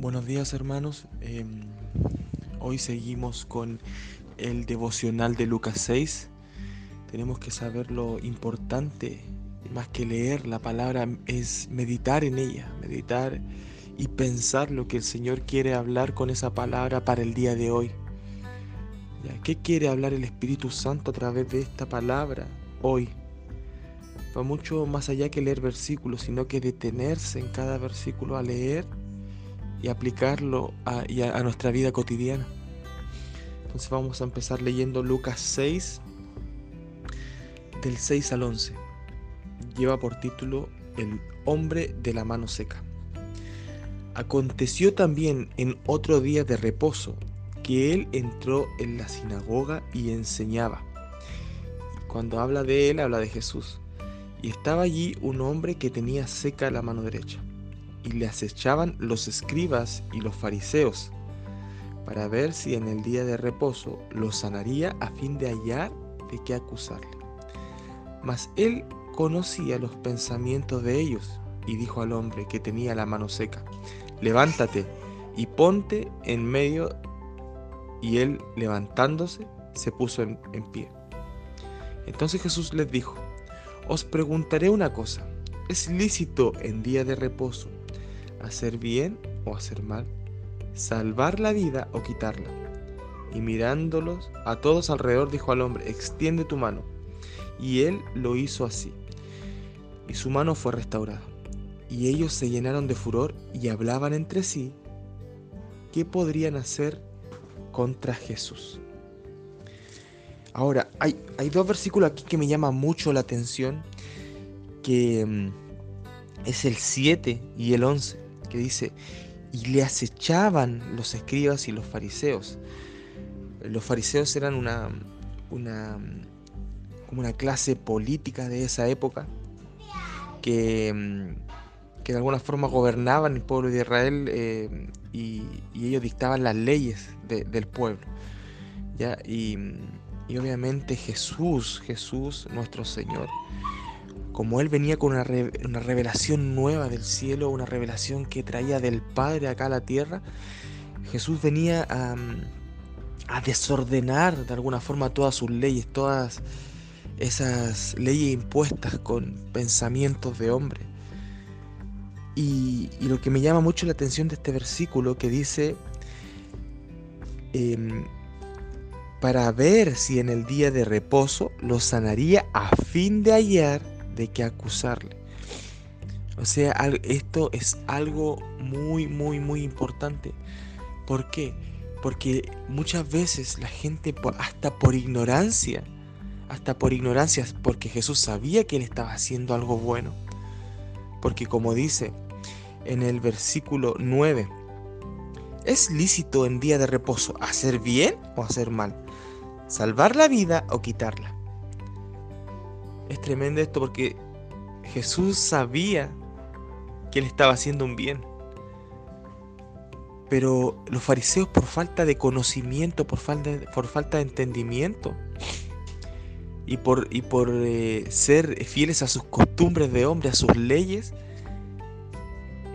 Buenos días hermanos, em, hoy seguimos con el devocional de Lucas 6. Tenemos que saber lo importante, más que leer la palabra, es meditar en ella, meditar y pensar lo que el Señor quiere hablar con esa palabra para el día de hoy. ¿Qué quiere hablar el Espíritu Santo a través de esta palabra hoy? Va mucho más allá que leer versículos, sino que detenerse en cada versículo a leer y aplicarlo a, nuestra vida cotidiana. Entonces vamos a empezar leyendo Lucas 6, del 6 al 11. Lleva por título El hombre de la mano seca. Aconteció también en otro día de reposo que él entró en la sinagoga y enseñaba. Cuando habla de él, habla de Jesús. Y estaba allí un hombre que tenía seca la mano derecha y le acechaban los escribas y los fariseos para ver si en el día de reposo lo sanaría a fin de hallar de qué acusarle. Mas él conocía los pensamientos de ellos y dijo al hombre que tenía la mano seca, levántate y ponte en medio. Y él levantándose se puso en, en pie. Entonces Jesús les dijo, os preguntaré una cosa, ¿es lícito en día de reposo hacer bien o hacer mal, salvar la vida o quitarla. Y mirándolos a todos alrededor dijo al hombre, extiende tu mano. Y él lo hizo así. Y su mano fue restaurada. Y ellos se llenaron de furor y hablaban entre sí qué podrían hacer contra Jesús. Ahora, hay, dos versículos aquí que me llaman mucho la atención, que mm, es el 7 y el 11 que dice, y le acechaban los escribas y los fariseos. Los fariseos eran una, una, como una clase política de esa época que, que de alguna forma gobernaban el pueblo de Israel eh, y, ellos dictaban las leyes del pueblo. ¿ya? Y, y obviamente Jesús, Jesús nuestro Señor, como él venía con una, revelación nueva del cielo, una revelación que traía del Padre acá a la tierra, Jesús venía a, desordenar de alguna forma todas sus leyes, todas esas leyes impuestas con pensamientos de hombre. Y, lo que me llama mucho la atención de este versículo que dice, em, para ver si en el día de reposo lo sanaría a fin de hallar de qué acusarle. O sea, esto es algo muy, muy, muy importante. ¿Por qué? Porque muchas veces la gente, hasta por ignorancia, hasta por ignorancia, porque Jesús sabía que él estaba haciendo algo bueno. Porque como dice en el versículo 9, ¿es lícito en día de reposo hacer bien o hacer mal? ¿Salvar la vida o quitarla? Es tremendo esto porque Jesús sabía que él estaba haciendo un bien. Pero los fariseos por falta de conocimiento, por falta por falta de entendimiento y por, y por eh, ser fieles a sus costumbres de hombre, a sus leyes,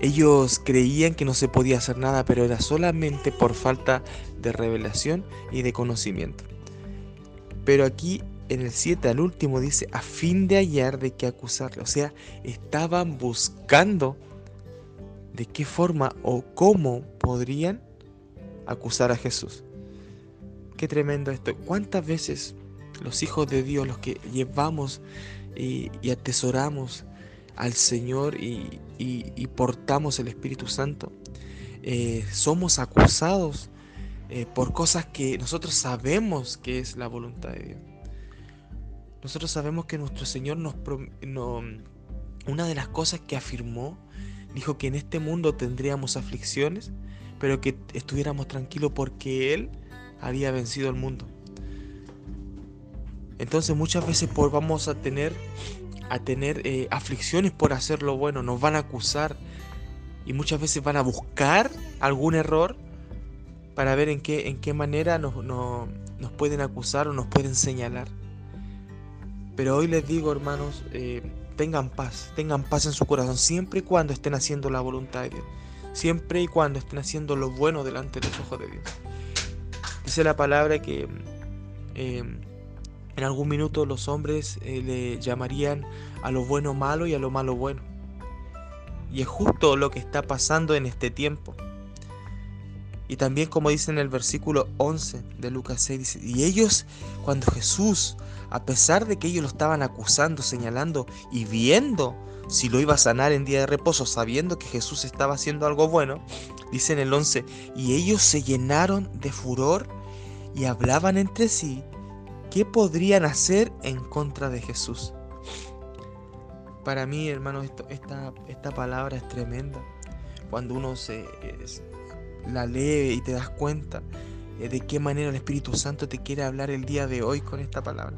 ellos creían que no se podía hacer nada, pero era solamente por falta de revelación y de conocimiento. Pero aquí en el 7 al último dice, a fin de hallar de qué acusarle. O sea, estaban buscando de qué forma o cómo podrían acusar a Jesús. Qué tremendo esto. ¿Cuántas veces los hijos de Dios, los que llevamos y, atesoramos al Señor y, portamos el Espíritu Santo, eh, somos acusados eh, por cosas que nosotros sabemos que es la voluntad de Dios? Nosotros sabemos que nuestro Señor nos... una de las cosas que afirmó, dijo que en este mundo tendríamos aflicciones, pero que estuviéramos tranquilos porque Él había vencido el mundo. Entonces muchas veces vamos a tener, a tener eh, aflicciones por hacer lo bueno, nos van a acusar y muchas veces van a buscar algún error para ver en qué, en qué manera nos pueden acusar o nos pueden señalar. Pero hoy les digo, hermanos, eh, tengan paz, tengan paz en su corazón, siempre y cuando estén haciendo la voluntad de Dios. siempre y cuando estén haciendo lo bueno delante de los ojos de Dios. Dice la palabra que em, en algún minuto los hombres eh, le llamarían a lo bueno malo y a lo malo bueno. Y es justo lo que está pasando en este tiempo. Y también como dice en el versículo 11 de Lucas 6, dice, y ellos, cuando Jesús, a pesar de que ellos lo estaban acusando, señalando y viendo si lo iba a sanar en día de reposo, sabiendo que Jesús estaba haciendo algo bueno, dice en el 11, y ellos se llenaron de furor y hablaban entre sí qué podrían hacer en contra de Jesús. Para mí, hermano, esta, esta palabra es tremenda. Cuando uno se, la lee y te das cuenta eh, de qué manera el Espíritu Santo te quiere hablar el día de hoy con esta palabra.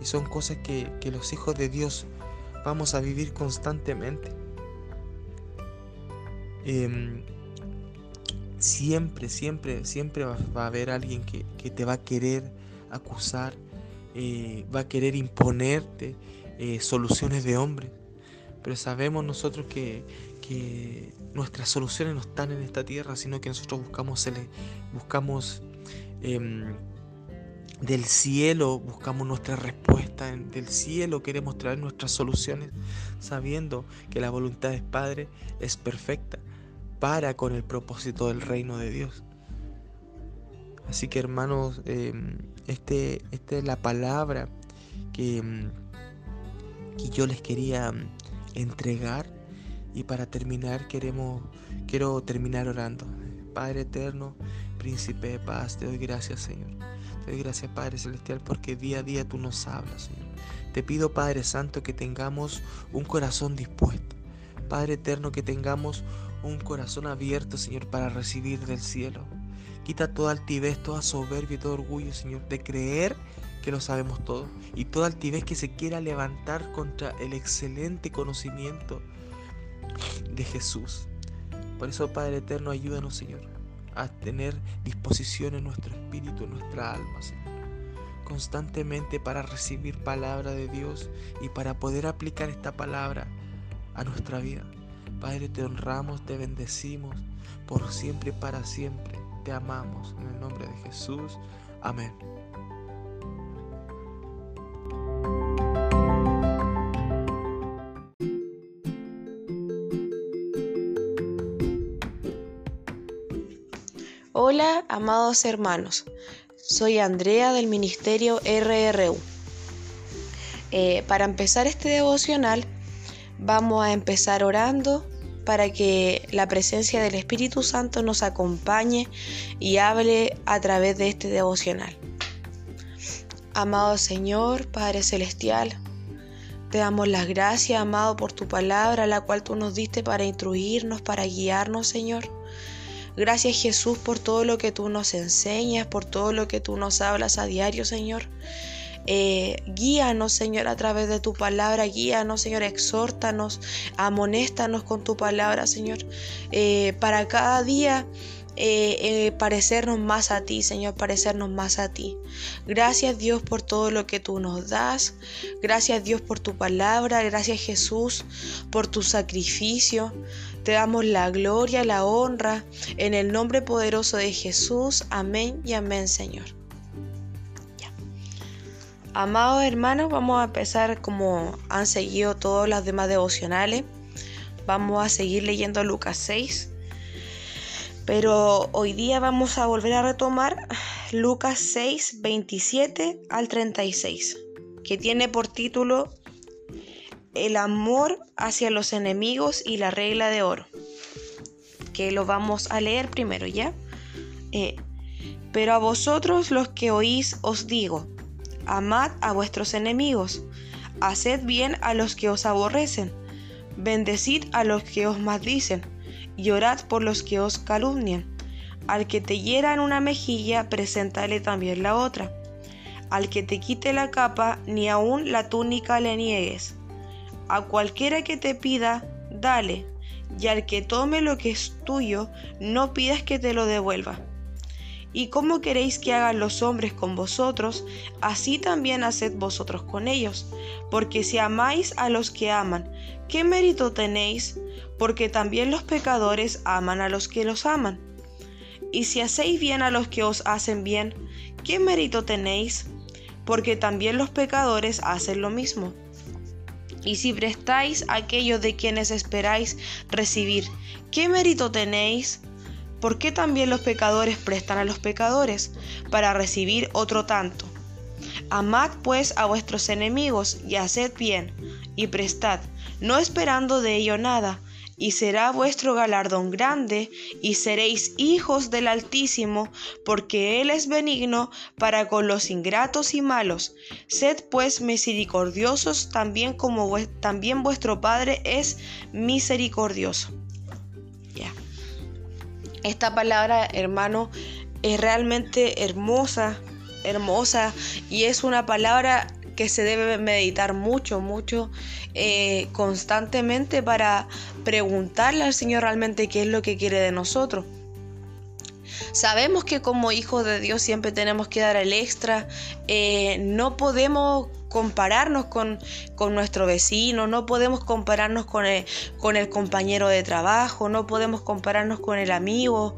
Y son cosas que, los hijos de Dios vamos a vivir constantemente. Em, siempre, siempre, siempre va, a haber alguien que, te va a querer acusar, eh, va a querer imponerte eh, soluciones de hombre. Pero sabemos nosotros que, que nuestras soluciones no están en esta tierra, sino que nosotros buscamos, buscamos em, del cielo, buscamos nuestra respuesta del cielo, queremos traer nuestras soluciones, sabiendo que la voluntad del Padre es perfecta para con el propósito del reino de Dios. Así que hermanos, em, este, esta es la palabra que, em, que yo les quería entregar y para terminar queremos, quiero terminar orando. Padre eterno, príncipe de paz, te doy gracias Señor. Te doy gracias Padre Celestial porque día a día tú nos hablas Señor. Te pido Padre Santo que tengamos un corazón dispuesto. Padre eterno que tengamos un corazón abierto Señor para recibir del cielo. Quita toda altivez, toda soberbia y todo orgullo Señor de creer que lo sabemos todo y toda altivez que se quiera levantar contra el excelente conocimiento de Jesús. Por eso, Padre Eterno, ayúdanos, Señor, a tener disposición en nuestro espíritu, en nuestra alma, Señor. Constantemente para recibir palabra de Dios y para poder aplicar esta palabra a nuestra vida. Padre, te honramos, te bendecimos por siempre y para siempre. Te amamos. En el nombre de Jesús. Amén. Amados hermanos. Soy Andrea del Ministerio RRU. Eh, para empezar este devocional, vamos a empezar orando para que la presencia del Espíritu Santo nos acompañe y hable a través de este devocional. Amado Señor, Padre Celestial, te damos las gracias, amado, por tu palabra, la cual tú nos diste para instruirnos, para guiarnos, Señor. Gracias Jesús por todo lo que tú nos enseñas, por todo lo que tú nos hablas a diario, Señor. Eh, guíanos, Señor, a través de tu palabra. Guíanos, Señor, exhórtanos, amonéstanos con tu palabra, Señor. Eh, para cada día eh, parecernos más a ti, Señor, parecernos más a ti. Gracias Dios por todo lo que tú nos das. Gracias Dios por tu palabra. Gracias Jesús por tu sacrificio. Te damos la gloria, la honra, en el nombre poderoso de Jesús. Amén y amén, Señor. Amados hermanos, vamos a empezar como han seguido todos los demás devocionales. Vamos a seguir leyendo Lucas 6. Pero hoy día vamos a volver a retomar Lucas 6, 27 al 36, que tiene por título el amor hacia los enemigos y la regla de oro. Que lo vamos a leer primero, ¿ya? Eh, pero a vosotros los que oís os digo, amad a vuestros enemigos, haced bien a los que os aborrecen, bendecid a los que os maldicen, y orad por los que os calumnian. Al que te hiera en una mejilla, preséntale también la otra. Al que te quite la capa, ni aun la túnica le niegues. A cualquiera que te pida, dale, y al que tome lo que es tuyo, no pidas que te lo devuelva. y cómo queréis que hagan los hombres con vosotros, así también haced vosotros con ellos. Porque si amáis a los que aman, ¿qué mérito tenéis? Porque también los pecadores aman a los que los aman. Y si hacéis bien a los que os hacen bien, ¿qué mérito tenéis? Porque también los pecadores hacen lo mismo. Y si prestáis aquello de quienes esperáis recibir, ¿qué mérito tenéis? ¿Por qué también los pecadores prestan a los pecadores para recibir otro tanto? Amad pues a vuestros enemigos y haced bien, y prestad, no esperando de ello nada, y será vuestro galardón grande, y seréis hijos del Altísimo, porque Él es benigno para con los ingratos y malos. Sed pues misericordiosos también como también vuestro Padre es misericordioso. Esta palabra, hermano, es realmente hermosa, hermosa, y es una palabra que se debe meditar mucho, mucho, eh, constantemente para preguntarle al Señor realmente qué es lo que quiere de nosotros. Sabemos que como hijos de Dios siempre tenemos que dar el extra, eh, no podemos compararnos con, nuestro vecino, no podemos compararnos con el, con el compañero de trabajo, no podemos compararnos con el amigo,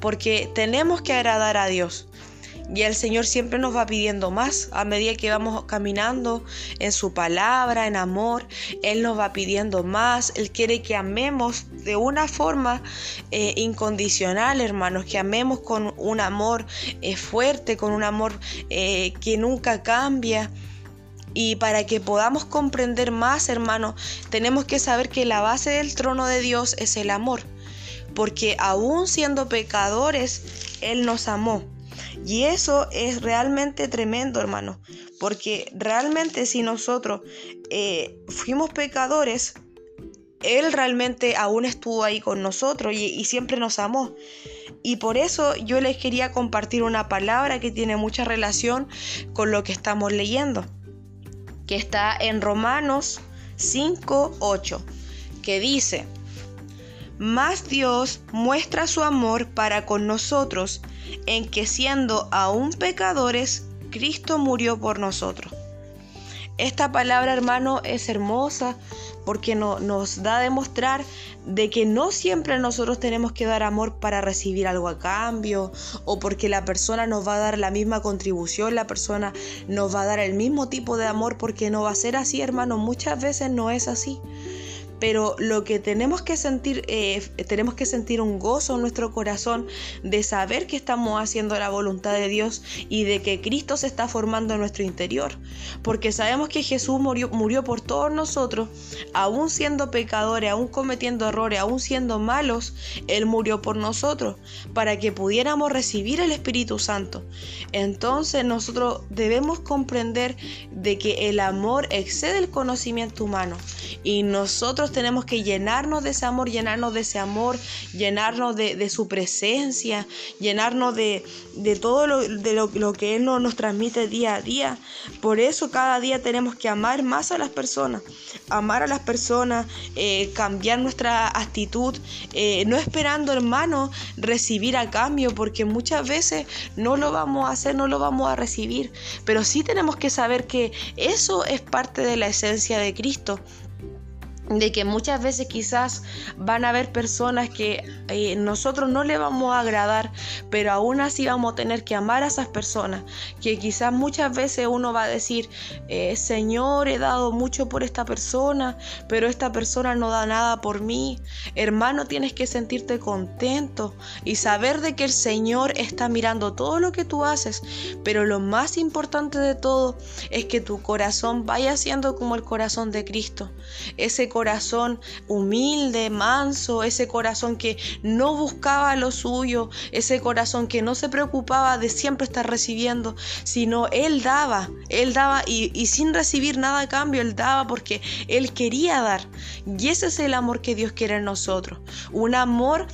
porque tenemos que agradar a Dios. Y el Señor siempre nos va pidiendo más a medida que vamos caminando en su palabra, en amor. Él nos va pidiendo más. Él quiere que amemos de una forma eh, incondicional, hermanos, que amemos con un amor eh, fuerte, con un amor eh, que nunca cambia. Y para que podamos comprender más, hermanos, tenemos que saber que la base del trono de Dios es el amor. Porque aún siendo pecadores, Él nos amó. Y eso es realmente tremendo, hermano, porque realmente si nosotros eh, fuimos pecadores, Él realmente aún estuvo ahí con nosotros y, y siempre nos amó. Y por eso yo les quería compartir una palabra que tiene mucha relación con lo que estamos leyendo, que está en Romanos 5, 8, que dice, más Dios muestra su amor para con nosotros en que siendo aún pecadores, Cristo murió por nosotros. Esta palabra, hermano, es hermosa porque nos da a demostrar de que no siempre nosotros tenemos que dar amor para recibir algo a cambio o porque la persona nos va a dar la misma contribución, la persona nos va a dar el mismo tipo de amor porque no va a ser así, hermano. Muchas veces no es así pero lo que tenemos que sentir, eh, tenemos que sentir un gozo en nuestro corazón de saber que estamos haciendo la voluntad de Dios y de que Cristo se está formando en nuestro interior, porque sabemos que Jesús murió, murió por todos nosotros, aún siendo pecadores, aún cometiendo errores, aún siendo malos, Él murió por nosotros, para que pudiéramos recibir el Espíritu Santo. Entonces nosotros debemos comprender de que el amor excede el conocimiento humano y nosotros tenemos que llenarnos de ese amor, llenarnos de ese amor, llenarnos de, su presencia, llenarnos de, todo lo, que Él nos, transmite día a día. Por eso cada día tenemos que amar más a las personas, amar a las personas, eh, cambiar nuestra actitud, eh, no esperando, hermano, recibir a cambio, porque muchas veces no lo vamos a hacer, no lo vamos a recibir, pero sí tenemos que saber que eso es parte de la esencia de Cristo de que muchas veces quizás van a haber personas que eh, nosotros no le vamos a agradar, pero aún así vamos a tener que amar a esas personas, que quizás muchas veces uno va a decir, eh, Señor, he dado mucho por esta persona, pero esta persona no da nada por mí. Hermano, tienes que sentirte contento y saber de que el Señor está mirando todo lo que tú haces, pero lo más importante de todo es que tu corazón vaya siendo como el corazón de Cristo. Ese humilde, manso, ese corazón que no buscaba lo suyo, ese corazón que no se preocupaba de siempre estar recibiendo, sino Él daba, Él daba y, y sin recibir nada a cambio, Él daba porque Él quería dar. Y ese es el amor que Dios quiere en nosotros, un amor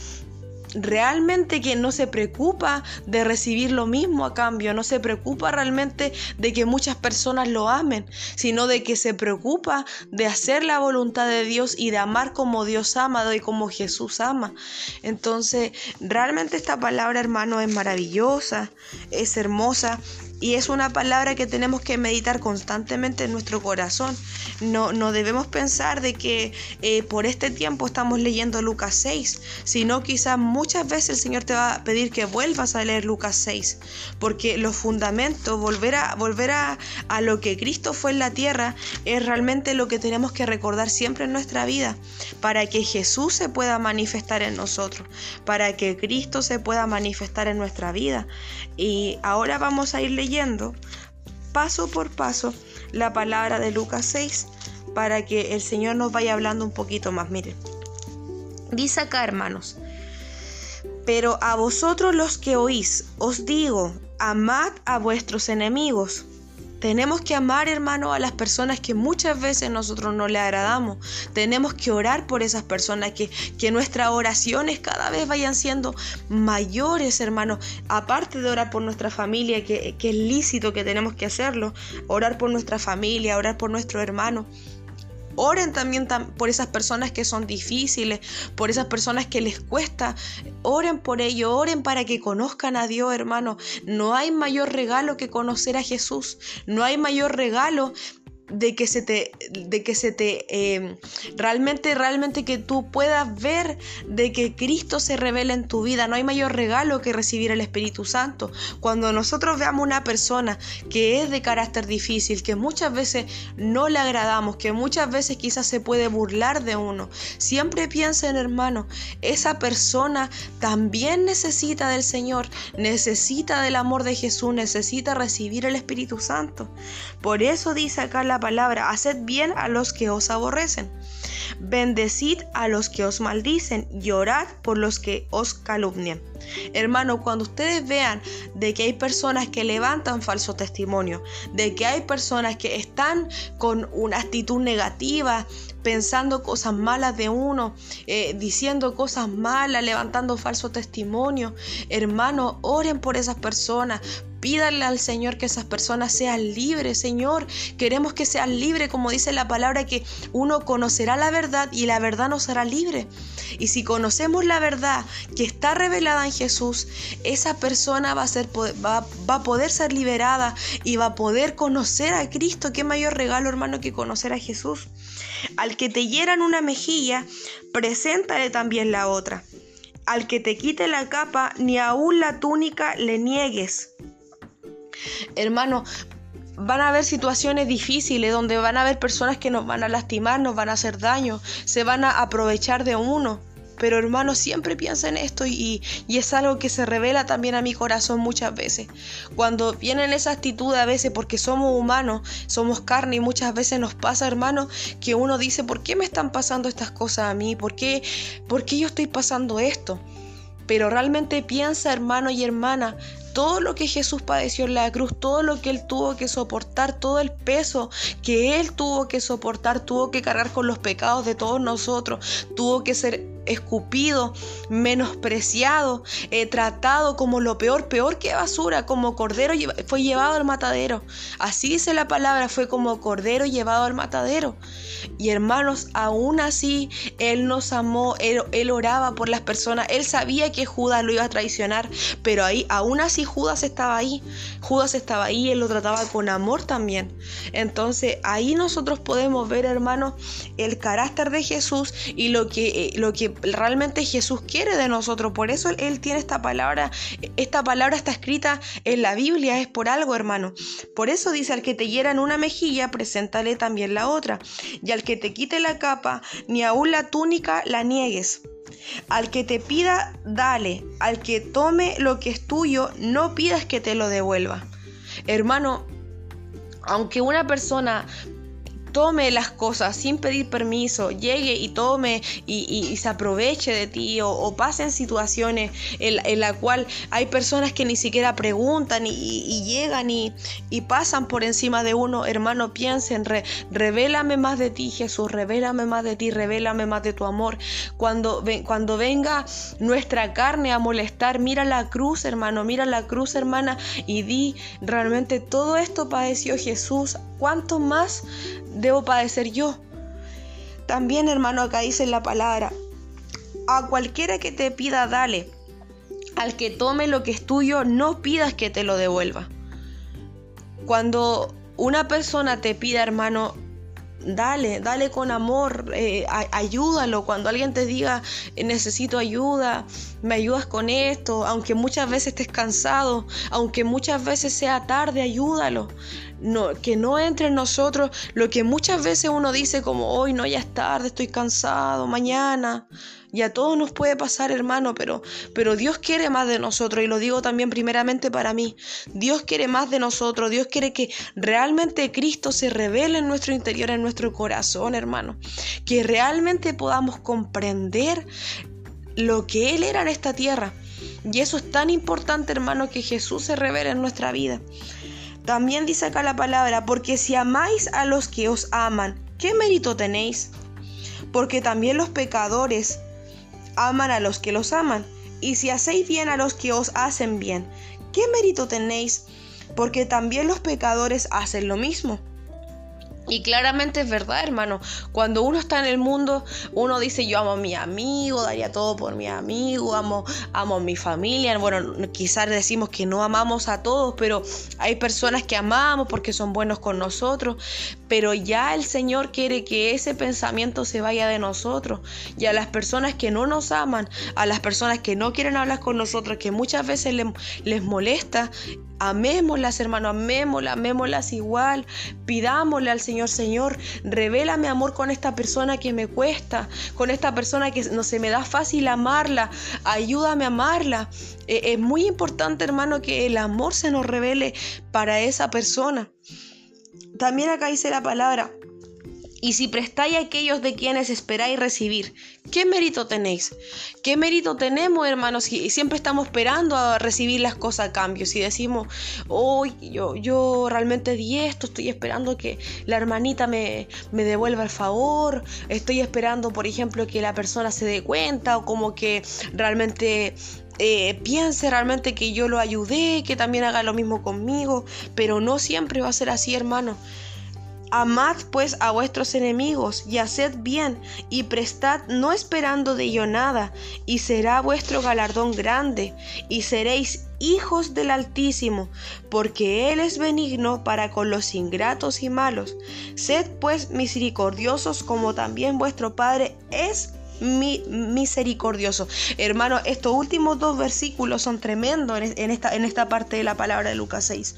realmente que no se preocupa de recibir lo mismo a cambio, no se preocupa realmente de que muchas personas lo amen, sino de que se preocupa de hacer la voluntad de Dios y de amar como Dios ama y como Jesús ama. Entonces, realmente esta palabra, hermano, es maravillosa, es hermosa y es una palabra que tenemos que meditar constantemente en nuestro corazón. No, no debemos pensar de que eh, por este tiempo estamos leyendo Lucas 6, sino quizás muchas veces el Señor te va a pedir que vuelvas a leer Lucas 6, porque los fundamentos, volver a, volver a, a lo que Cristo fue en la tierra, es realmente lo que tenemos que recordar siempre en nuestra vida, para que Jesús se pueda manifestar en nosotros, para que Cristo se pueda manifestar en nuestra vida. Y ahora vamos a ir leyendo paso por paso la palabra de Lucas 6 para que el Señor nos vaya hablando un poquito más. Miren, dice acá hermanos, pero a vosotros los que oís, os digo, amad a vuestros enemigos tenemos que amar, hermano, a las personas que muchas veces nosotros no le agradamos. Tenemos que orar por esas personas, que, que nuestras oraciones cada vez vayan siendo mayores, hermano. Aparte de orar por nuestra familia, que, que es lícito que tenemos que hacerlo, orar por nuestra familia, orar por nuestro hermano. Oren también por esas personas que son difíciles, por esas personas que les cuesta. Oren por ello, oren para que conozcan a Dios, hermano. No hay mayor regalo que conocer a Jesús. No hay mayor regalo de que se te, de que se te, em, realmente, realmente que tú puedas ver de que Cristo se revela en tu vida. No hay mayor regalo que recibir el Espíritu Santo. Cuando nosotros veamos una persona que es de carácter difícil, que muchas veces no le agradamos, que muchas veces quizás se puede burlar de uno, siempre piensen, hermano, esa persona también necesita del Señor, necesita del amor de Jesús, necesita recibir el Espíritu Santo. Por eso dice acá la palabra, haced bien a los que os aborrecen, bendecid a los que os maldicen. Y orad por los que os calumnian. Hermano, cuando ustedes vean de que hay personas que levantan falso testimonio, de que hay personas que están con una actitud negativa, pensando cosas malas de uno, eh, diciendo cosas malas, levantando falso testimonio, hermano, oren por esas personas, Pídanle al Señor que esas personas sean libres, Señor. Queremos que sean libres, como dice la palabra, que uno conocerá la verdad y la verdad nos hará libre. Y si conocemos la verdad que está revelada en Jesús, esa persona va a poder ser liberada y va a poder conocer a Cristo. Qué mayor regalo, hermano, que conocer a Jesús. Al que te hieran una mejilla, preséntale también la otra. Al que te quite la capa, ni aún la túnica le niegues. Hermano, van a haber situaciones difíciles donde van a haber personas que nos van a lastimar, nos van a hacer daño, se van a aprovechar de uno. Pero hermano, siempre piensa en esto y, y, es algo que se revela también a mi corazón muchas veces. Cuando vienen esa actitud a veces porque somos humanos, somos carne y muchas veces nos pasa, hermano, que uno dice, ¿por qué me están pasando estas cosas a mí? ¿Por qué, por qué yo estoy pasando esto? Pero realmente piensa, hermano y hermana, todo lo que Jesús padeció en la cruz, todo lo que Él tuvo que soportar, todo el peso que Él tuvo que soportar, tuvo que cargar con los pecados de todos nosotros, tuvo que ser escupido, menospreciado, eh, tratado como lo peor, peor que basura, como cordero fue llevado al matadero. Así dice la palabra, fue como cordero llevado al matadero. Y hermanos, aún así, Él nos amó, él, oraba por las personas, Él sabía que Judas lo iba a traicionar, pero ahí, aún así Judas estaba ahí, Judas estaba ahí, Él lo trataba con amor también. Entonces ahí nosotros podemos ver, hermanos, el carácter de Jesús y lo que, eh, lo que realmente Jesús quiere de nosotros. Por eso Él tiene esta palabra, esta palabra está escrita en la Biblia, es por algo, hermano. Por eso dice, al que te hiera en una mejilla, preséntale también la otra. Y al que te quite la capa, ni aún la túnica la niegues. Al que te pida, dale. Al que tome lo que es tuyo, no pidas que te lo devuelva. Hermano, aunque una persona tome las cosas sin pedir permiso, llegue y tome y, se aproveche de ti o, o pasen situaciones en, en, la cual hay personas que ni siquiera preguntan y, llegan y, pasan por encima de uno, hermano, piensen, revélame más de ti, Jesús, revélame más de ti, revélame más de tu amor. Cuando, cuando venga nuestra carne a molestar, mira la cruz, hermano, mira la cruz, hermana, y di, realmente todo esto padeció Jesús, ¿cuánto más debo padecer yo? También, hermano, acá dice la palabra, a cualquiera que te pida, dale. Al que tome lo que es tuyo, no pidas que te lo devuelva. Cuando una persona te pida, hermano, dale, dale con amor, eh, ayúdalo. Cuando alguien te diga, necesito ayuda, me ayudas con esto, aunque muchas veces estés cansado, aunque muchas veces sea tarde, ayúdalo. No, que no entre en nosotros lo que muchas veces uno dice como hoy no ya es tarde, estoy cansado, mañana. Y a todos nos puede pasar, hermano, pero, pero Dios quiere más de nosotros. Y lo digo también primeramente para mí. Dios quiere más de nosotros. Dios quiere que realmente Cristo se revele en nuestro interior, en nuestro corazón, hermano. Que realmente podamos comprender lo que Él era en esta tierra. Y eso es tan importante, hermano, que Jesús se revele en nuestra vida. También dice acá la palabra, porque si amáis a los que os aman, ¿qué mérito tenéis? Porque también los pecadores aman a los que los aman. Y si hacéis bien a los que os hacen bien, ¿qué mérito tenéis? Porque también los pecadores hacen lo mismo. Y claramente es verdad, hermano. Cuando uno está en el mundo, uno dice, yo amo a mi amigo, daría todo por mi amigo, amo, amo a mi familia. Bueno, quizás decimos que no amamos a todos, pero hay personas que amamos porque son buenos con nosotros. Pero ya el Señor quiere que ese pensamiento se vaya de nosotros. Y a las personas que no nos aman, a las personas que no quieren hablar con nosotros, que muchas veces les, les molesta, Amémoslas, hermano, amémoslas, amémoslas igual. Pidámosle al Señor, Señor, revela mi amor con esta persona que me cuesta, con esta persona que no se me da fácil amarla. Ayúdame a amarla. Eh, es muy importante, hermano, que el amor se nos revele para esa persona. También acá dice la palabra, y si prestáis a aquellos de quienes esperáis recibir, ¿qué mérito tenéis? ¿Qué mérito tenemos, hermanos? Si siempre estamos esperando a recibir las cosas a cambio. Si decimos, hoy yo, yo realmente di esto, estoy esperando que la hermanita me, me devuelva el favor, estoy esperando, por ejemplo, que la persona se dé cuenta o como que realmente eh, piense realmente que yo lo ayudé, que también haga lo mismo conmigo, pero no siempre va a ser así, hermano. Amad pues a vuestros enemigos y haced bien y prestad no esperando de ello nada, y será vuestro galardón grande, y seréis hijos del Altísimo, porque Él es benigno para con los ingratos y malos. Sed pues misericordiosos como también vuestro Padre es misericordioso. Hermano, estos últimos dos versículos son tremendos en esta, en esta parte de la palabra de Lucas 6.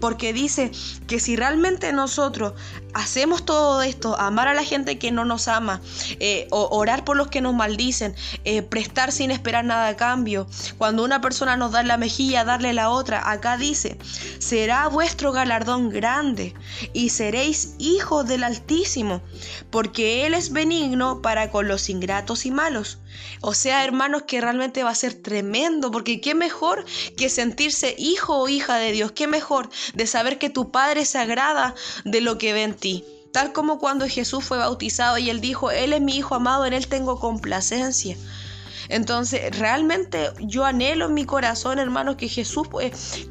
Porque dice que si realmente nosotros hacemos todo esto, amar a la gente que no nos ama, eh, orar por los que nos maldicen, eh, prestar sin esperar nada a cambio, cuando una persona nos da la mejilla, darle la otra, acá dice, será vuestro galardón grande y seréis hijos del Altísimo, porque Él es benigno para con los ingratos y malos. O sea, hermanos, que realmente va a ser tremendo, porque qué mejor que sentirse hijo o hija de Dios, qué mejor de saber que tu Padre se agrada de lo que ve en ti. Tal como cuando Jesús fue bautizado y él dijo, Él es mi Hijo amado, en Él tengo complacencia. Entonces, realmente yo anhelo en mi corazón, hermano, que Jesús,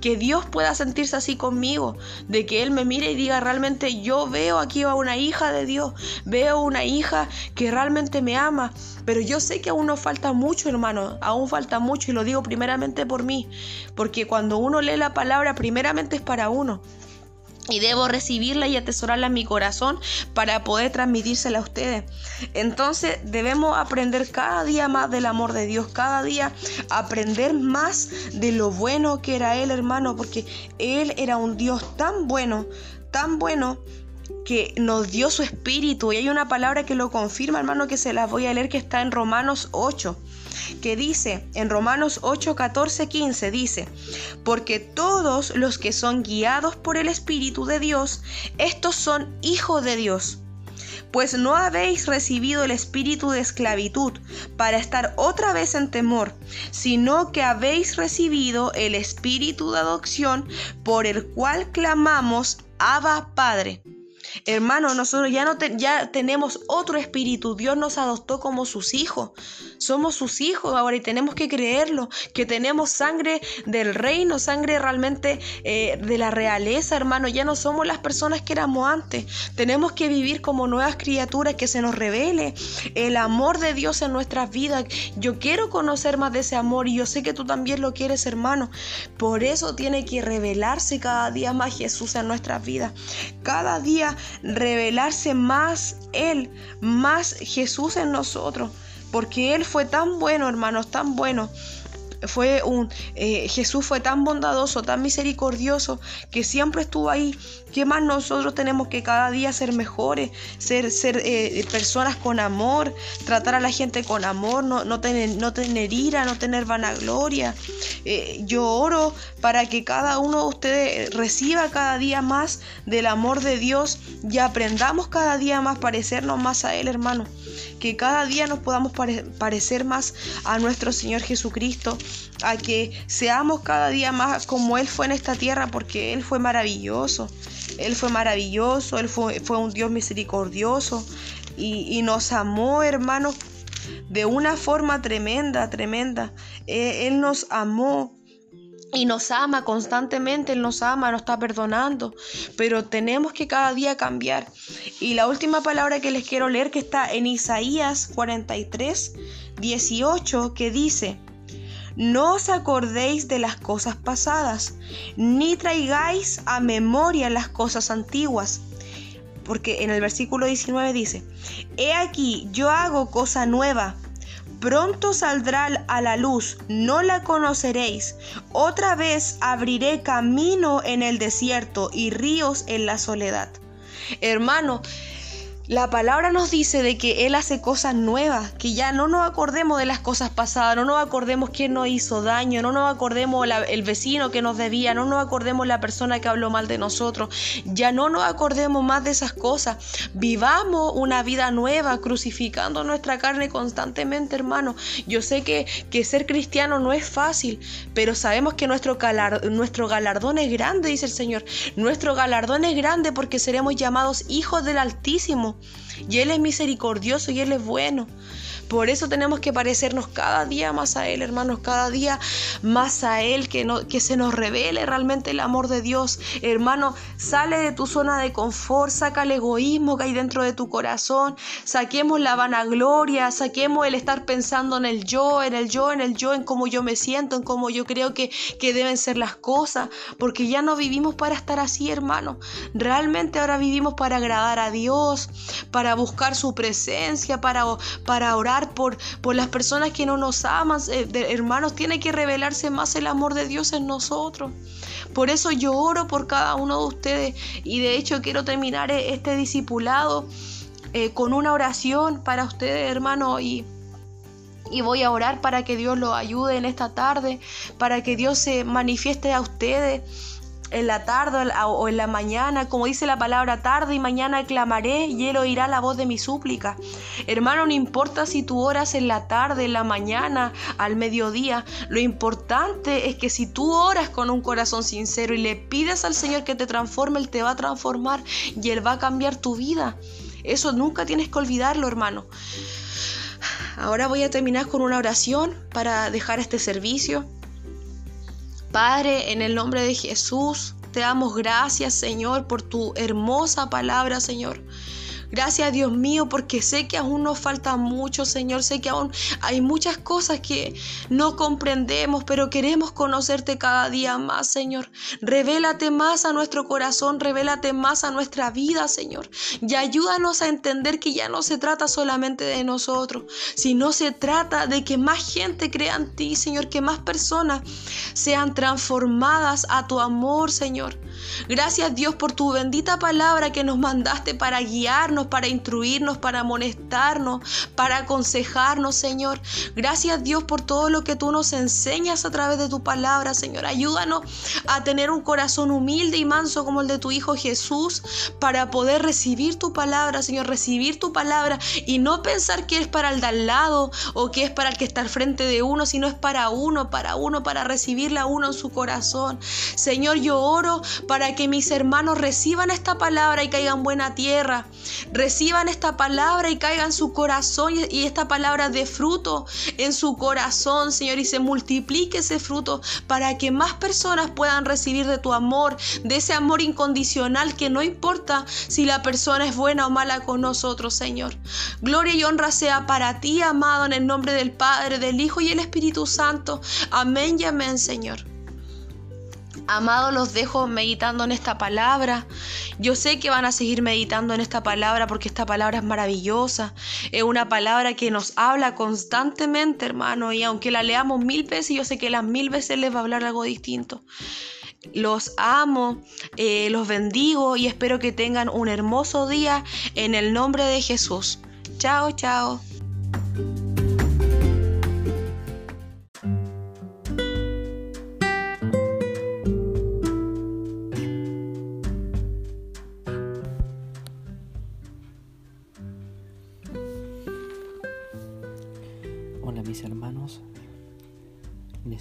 que Dios pueda sentirse así conmigo, de que Él me mire y diga, realmente yo veo aquí a una hija de Dios, veo una hija que realmente me ama, pero yo sé que aún nos falta mucho, hermano, aún falta mucho y lo digo primeramente por mí, porque cuando uno lee la palabra, primeramente es para uno y debo recibirla y atesorarla en mi corazón para poder transmitírsela a ustedes. Entonces debemos aprender cada día más del amor de Dios, cada día aprender más de lo bueno que era Él, hermano, porque Él era un Dios tan bueno, tan bueno que nos dio su espíritu. Y hay una palabra que lo confirma, hermano, que se la voy a leer, que está en Romanos 8 que dice en Romanos 8, 14, 15, dice, porque todos los que son guiados por el Espíritu de Dios, estos son hijos de Dios. Pues no habéis recibido el espíritu de esclavitud para estar otra vez en temor, sino que habéis recibido el espíritu de adopción por el cual clamamos, Abba Padre. Hermano, nosotros ya, no ya tenemos otro espíritu. Dios nos adoptó como sus hijos. Somos sus hijos ahora y tenemos que creerlo, que tenemos sangre del reino, sangre realmente eh, de la realeza, hermano. Ya no somos las personas que éramos antes. Tenemos que vivir como nuevas criaturas, que se nos revele el amor de Dios en nuestras vidas. Yo quiero conocer más de ese amor y yo sé que tú también lo quieres, hermano. Por eso tiene que revelarse cada día más Jesús en nuestras vidas. Cada día revelarse más Él, más Jesús en nosotros. Porque Él fue tan bueno, hermanos, tan bueno fue un eh, Jesús fue tan bondadoso, tan misericordioso que siempre estuvo ahí. ¿Qué más nosotros tenemos que cada día ser mejores, ser, eh, personas con amor, tratar a la gente con amor, no, tener, no tener ira, no tener vanagloria? Eh, yo oro para que cada uno de ustedes reciba cada día más del amor de Dios y aprendamos cada día más parecernos más a Él, hermano que cada día nos podamos parecer más a nuestro Señor Jesucristo, a que seamos cada día más como Él fue en esta tierra, porque Él fue maravilloso, Él fue maravilloso, Él fue, fue un Dios misericordioso y, nos amó, hermanos, de una forma tremenda, tremenda. Eh, él nos amó y nos ama constantemente, Él nos ama, nos está perdonando, pero tenemos que cada día cambiar. Y la última palabra que les quiero leer que está en Isaías 43, 18, que dice, no os acordéis de las cosas pasadas, ni traigáis a memoria las cosas antiguas. Porque en el versículo 19 dice, He aquí, yo hago cosa nueva Pronto saldrá a la luz, no la conoceréis. Otra vez abriré camino en el desierto y ríos en la soledad. Hermano, la palabra nos dice de que Él hace cosas nuevas, que ya no nos acordemos de las cosas pasadas, no nos acordemos quién nos hizo daño, no nos acordemos el vecino que nos debía, no nos acordemos la persona que habló mal de nosotros, ya no nos acordemos más de esas cosas. Vivamos una vida nueva, crucificando nuestra carne constantemente, hermano. Yo sé que, que ser cristiano no es fácil, pero sabemos que nuestro, nuestro galardón es grande, dice el Señor. Nuestro galardón es grande porque seremos llamados hijos del Altísimo. Y Él es misericordioso y Él es bueno. Por eso tenemos que parecernos cada día más a Él, hermanos, cada día más a Él, que, no, que se nos revele realmente el amor de Dios. Hermano, sale de tu zona de confort, saca el egoísmo que hay dentro de tu corazón, saquemos la vanagloria, saquemos el estar pensando en el yo, en el yo, en el yo, en cómo yo me siento, en cómo yo creo que, que deben ser las cosas, porque ya no vivimos para estar así, hermano. Realmente ahora vivimos para agradar a Dios, para buscar su presencia, para, para orar por, por las personas que no nos aman, eh, hermanos, tiene que revelarse más el amor de Dios en nosotros. Por eso yo oro por cada uno de ustedes y de hecho quiero terminar eh, este discipulado eh, con una oración para ustedes, hermanos, y y voy a orar para que Dios los ayude en esta tarde, para que Dios se manifieste a ustedes en la tarde o en la mañana, como dice la palabra tarde y mañana clamaré y él oirá la voz de mi súplica. Hermano, no importa si tú oras en la tarde, en la mañana, al mediodía, lo importante es que si tú oras con un corazón sincero y le pides al Señor que te transforme, Él te va a transformar y Él va a cambiar tu vida. Eso nunca tienes que olvidarlo, hermano. Ahora voy a terminar con una oración para dejar este servicio. Padre, en el nombre de Jesús, te damos gracias, Señor, por tu hermosa palabra, Señor. Gracias Dios mío porque sé que aún nos falta mucho, Señor. Sé que aún hay muchas cosas que no comprendemos, pero queremos conocerte cada día más, Señor. Revélate más a nuestro corazón, revélate más a nuestra vida, Señor. Y ayúdanos a entender que ya no se trata solamente de nosotros, sino se trata de que más gente crea en ti, Señor, que más personas sean transformadas a tu amor, Señor. Gracias Dios por tu bendita palabra que nos mandaste para guiarnos, para instruirnos, para amonestarnos, para aconsejarnos, Señor. Gracias Dios por todo lo que tú nos enseñas a través de tu palabra, Señor. Ayúdanos a tener un corazón humilde y manso como el de tu Hijo Jesús para poder recibir tu palabra, Señor, recibir tu palabra y no pensar que es para el de al lado o que es para el que está al frente de uno, sino es para uno, para uno, para recibirla uno en su corazón. Señor, yo oro para que mis hermanos reciban esta palabra y caigan buena tierra. Reciban esta palabra y caigan en su corazón y esta palabra de fruto en su corazón, Señor, y se multiplique ese fruto para que más personas puedan recibir de tu amor, de ese amor incondicional que no importa si la persona es buena o mala con nosotros, Señor. Gloria y honra sea para ti, amado, en el nombre del Padre, del Hijo y el Espíritu Santo. Amén y amén, Señor. Amado, los dejo meditando en esta palabra. Yo sé que van a seguir meditando en esta palabra porque esta palabra es maravillosa. Es una palabra que nos habla constantemente, hermano. Y aunque la leamos mil veces, yo sé que las mil veces les va a hablar algo distinto. Los amo, eh, los bendigo y espero que tengan un hermoso día en el nombre de Jesús. Chao, chao.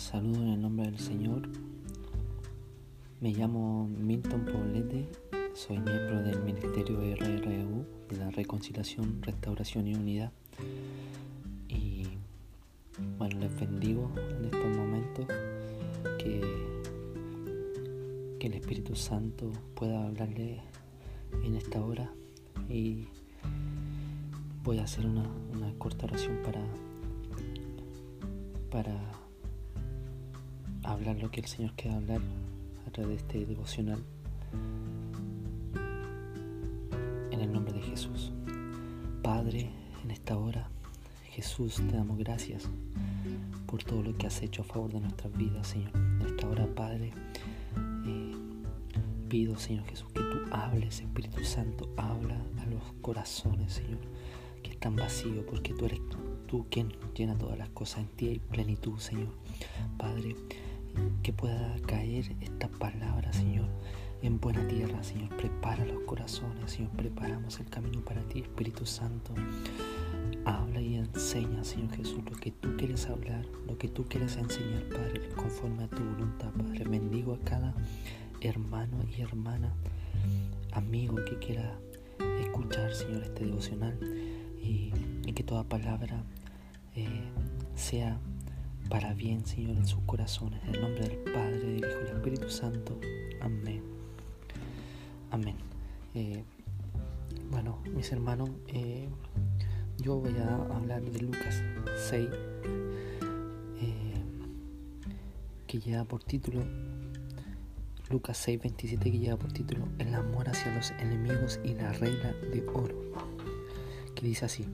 Saludo en el nombre del Señor. Me llamo Milton Poblete, soy miembro del Ministerio RRU de la Reconciliación, Restauración y Unidad. Y bueno, les bendigo en estos momentos que, que el Espíritu Santo pueda hablarle en esta hora y voy a hacer una, una corta oración para, para lo que el Señor quiere hablar a través de este devocional. En el nombre de Jesús. Padre, en esta hora, Jesús, te damos gracias por todo lo que has hecho a favor de nuestras vidas, Señor. En esta hora, Padre, eh, pido, Señor Jesús, que tú hables, Espíritu Santo, habla a los corazones, Señor, que están vacíos, porque tú eres tú quien llena todas las cosas en ti y plenitud, Señor. Padre, que pueda caer esta palabra, Señor, en buena tierra, Señor. Prepara los corazones, Señor. Preparamos el camino para ti, Espíritu Santo. Habla y enseña, Señor Jesús, lo que tú quieres hablar, lo que tú quieres enseñar, Padre, conforme a tu voluntad, Padre. Bendigo a cada hermano y hermana, amigo que quiera escuchar, Señor, este devocional y, que toda palabra eh, sea para bien, Señor, en sus corazones. En el nombre del Padre, del Hijo y del Espíritu Santo. Amén. Amén. Eh, bueno, mis hermanos, eh, yo voy a hablar de Lucas 6, eh, que lleva por título, Lucas 6, 27, que lleva por título El amor hacia los enemigos y la regla de oro, que dice así.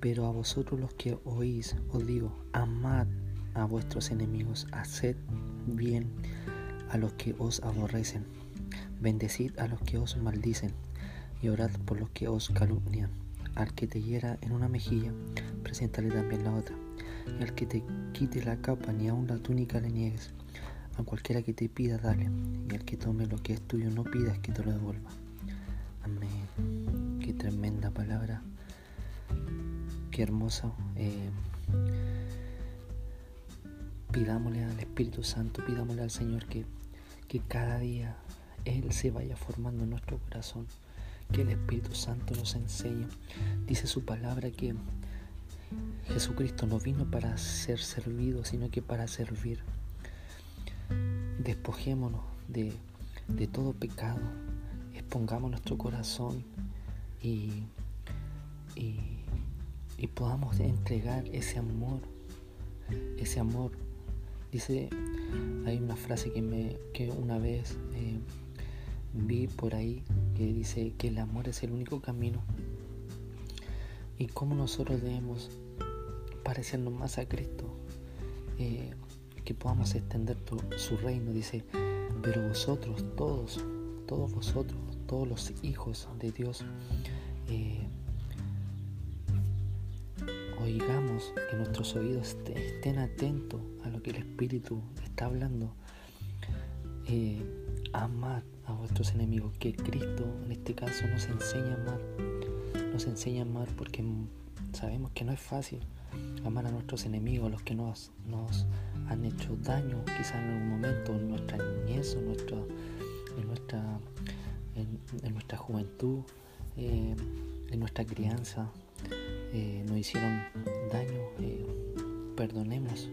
Pero a vosotros los que oís os digo, amad a vuestros enemigos, haced bien a los que os aborrecen, bendecid a los que os maldicen, y orad por los que os calumnian. Al que te hiera en una mejilla, preséntale también la otra. Y al que te quite la capa, ni aun la túnica le niegues. A cualquiera que te pida, dale. Y al que tome lo que es tuyo, no pidas que te lo devuelva. Amén. Qué tremenda palabra qué hermoso. Eh, pidámosle al Espíritu Santo, pidámosle al Señor que, que cada día Él se vaya formando en nuestro corazón, que el Espíritu Santo nos enseñe. Dice su palabra que Jesucristo no vino para ser servido, sino que para servir. Despojémonos de, de todo pecado, expongamos nuestro corazón y, y y podamos entregar ese amor, ese amor. Dice, hay una frase que, me, que una vez eh, vi por ahí que dice que el amor es el único camino y cómo nosotros debemos parecernos más a Cristo, eh, que podamos extender su reino. Dice, Pero vosotros, todos, todos vosotros, todos los hijos de Dios, eh, oigamos que nuestros oídos estén atentos a lo que el Espíritu está hablando. Eh, amad a vuestros enemigos, que Cristo en este caso nos enseña a amar, nos enseña a amar porque sabemos que no es fácil amar a nuestros enemigos, los que nos, han hecho daño quizás en algún momento, en nuestra niñez, en, nuestra juventud, eh, en nuestra crianza, eh, nos hicieron daño, eh, perdonemos,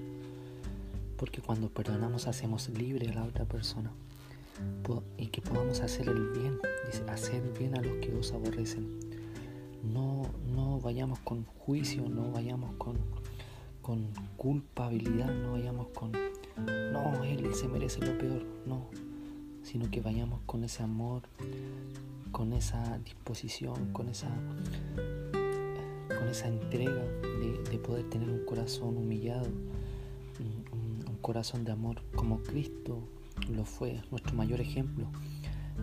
porque cuando perdonamos hacemos libre a la otra persona y que podamos hacer el bien, hacer bien a los que os aborrecen. No, no vayamos con juicio, no vayamos con, con culpabilidad, no vayamos con, no, él se merece lo peor, no, sino que vayamos con ese amor, con esa disposición, con esa, con esa entrega de, poder tener un corazón humillado, un, corazón de amor como Cristo lo fue, nuestro mayor ejemplo.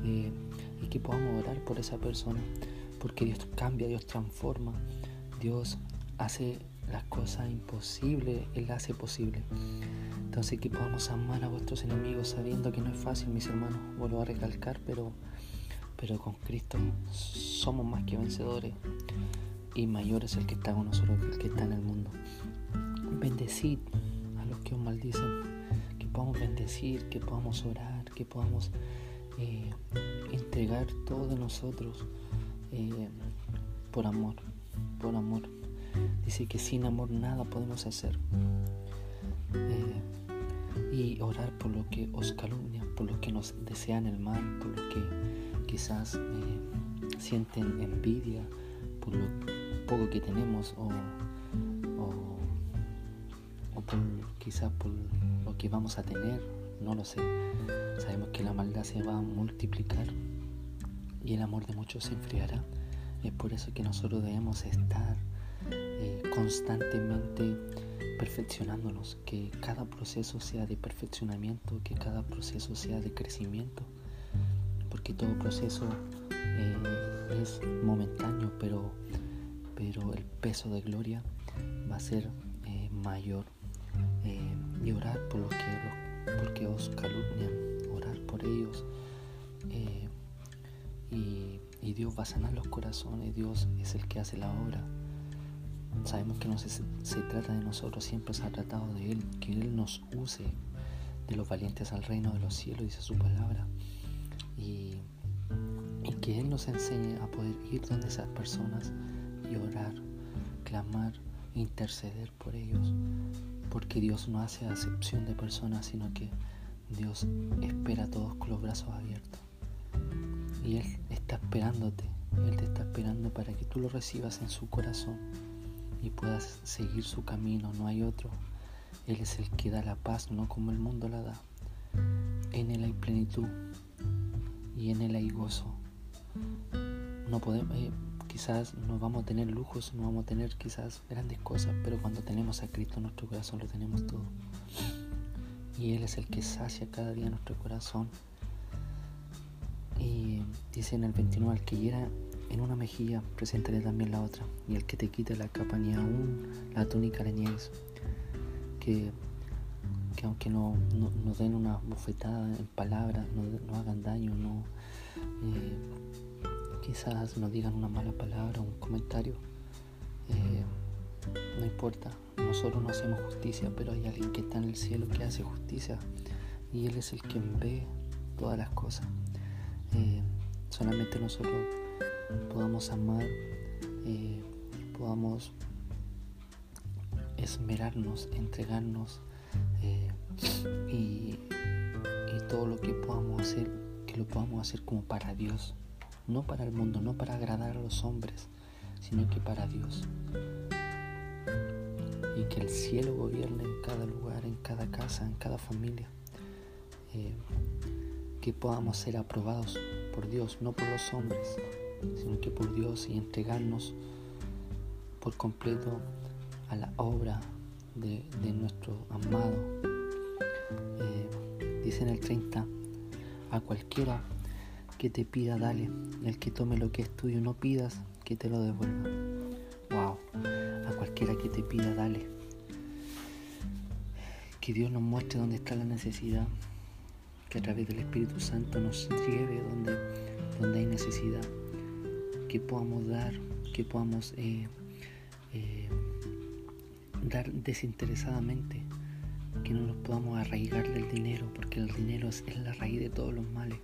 Eh, y que podamos orar por esa persona, porque Dios cambia, Dios transforma, Dios hace las cosas imposibles, Él hace posible. Entonces que podamos amar a vuestros enemigos sabiendo que no es fácil, mis hermanos, vuelvo a recalcar, pero, pero con Cristo somos más que vencedores y mayor es el que está con nosotros que el que está en el mundo. Bendecid a los que os maldicen podamos bendecir, que podamos orar, que podamos eh, entregar todo de nosotros eh, por amor, por amor. Dice que sin amor nada podemos hacer. Eh, y orar por lo que os calumnian, por lo que nos desean el mal, por lo que quizás sienten envidia, por poco que tenemos o, o por, quizás por lo que vamos a tener, no lo sé. Sabemos que la maldad se va a multiplicar y el amor de muchos se enfriará. Es por eso que nosotros debemos estar eh, constantemente perfeccionándonos, que cada proceso sea de perfeccionamiento, que cada proceso sea de crecimiento, porque todo proceso eh, es momentáneo, pero, pero el peso de gloria va a ser eh, mayor eh, y orar por los que, porque os calumnian, orar por ellos. Eh, y, Dios va a sanar los corazones, Dios es el que hace la obra. Sabemos que no se, trata de nosotros, siempre se ha tratado de Él, que Él nos use de los valientes al reino de los cielos, dice su palabra. Y, y que Él nos enseñe a poder ir donde esas personas y orar, clamar, interceder por ellos, porque Dios no hace acepción de personas, sino que Dios espera a todos con los brazos abiertos. Y Él está esperándote, Él te está esperando para que tú lo recibas en su corazón y puedas seguir su camino, no hay otro. Él es el que da la paz, no como el mundo la da. En Él hay plenitud y en Él hay gozo. No podemos, eh, quizás no vamos a tener lujos, no vamos a tener quizás grandes cosas, pero cuando tenemos a Cristo en nuestro corazón lo tenemos todo. Y Él es el que sacia cada día nuestro corazón. Y dice en el 29, al que hiera en una mejilla, presentaré también la otra. Y el que te quite la capa ni aún la túnica le niegues. Que, que aunque no, no, den una bofetada en palabras, no, no hagan daño, no... Eh, quizás nos digan una mala palabra, un comentario, eh, no importa, nosotros no hacemos justicia, pero hay alguien que está en el cielo que hace justicia y Él es el que ve todas las cosas. Eh, solamente nosotros podamos amar, eh, podamos esmerarnos, entregarnos y, y todo lo que podamos hacer, que lo podamos hacer como para Dios no para el mundo, no para agradar a los hombres, sino que para Dios. Y que el cielo gobierne en cada lugar, en cada casa, en cada familia. Eh, que podamos ser aprobados por Dios, no por los hombres, sino que por Dios y entregarnos por completo a la obra de, nuestro amado. Eh, dice en el 30, A cualquiera que te pida, dale. Al que tome lo que es tuyo, no pidas que te lo devuelva. Wow. A cualquiera que te pida, dale. Que Dios nos muestre dónde está la necesidad. Que a través del Espíritu Santo nos lleve donde, donde hay necesidad. Que podamos dar, que podamos eh, eh, dar desinteresadamente. Que no nos podamos arraigar del dinero, porque el dinero es la raíz de todos los males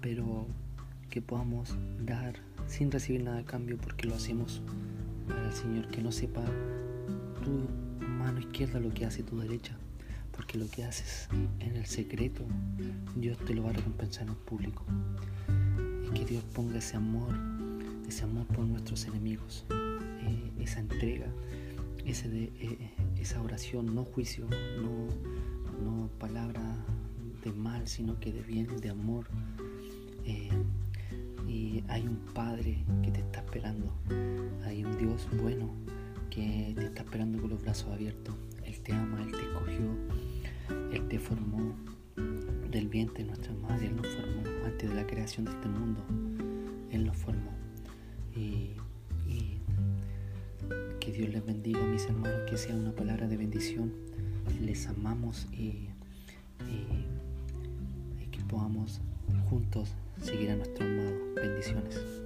pero que podamos dar sin recibir nada a cambio porque lo hacemos para el Señor, que no sepa tu mano izquierda lo que hace tu derecha, porque lo que haces en el secreto, Dios te lo va a recompensar en público. Y que Dios ponga ese amor, ese amor por nuestros enemigos, eh, esa entrega, de, eh, esa oración, no juicio, no, no palabra de mal, sino que de bien, de amor, eh, y hay un Padre que te está esperando, hay un Dios bueno que te está esperando con los brazos abiertos. Él te ama, Él te escogió, Él te formó del vientre de nuestra madre, Él nos formó antes de la creación de este mundo, Él nos formó. Y, que Dios les bendiga, mis hermanos, que sea una palabra de bendición. Les amamos y, y que podamos juntos seguir a nuestro amado. Bendiciones.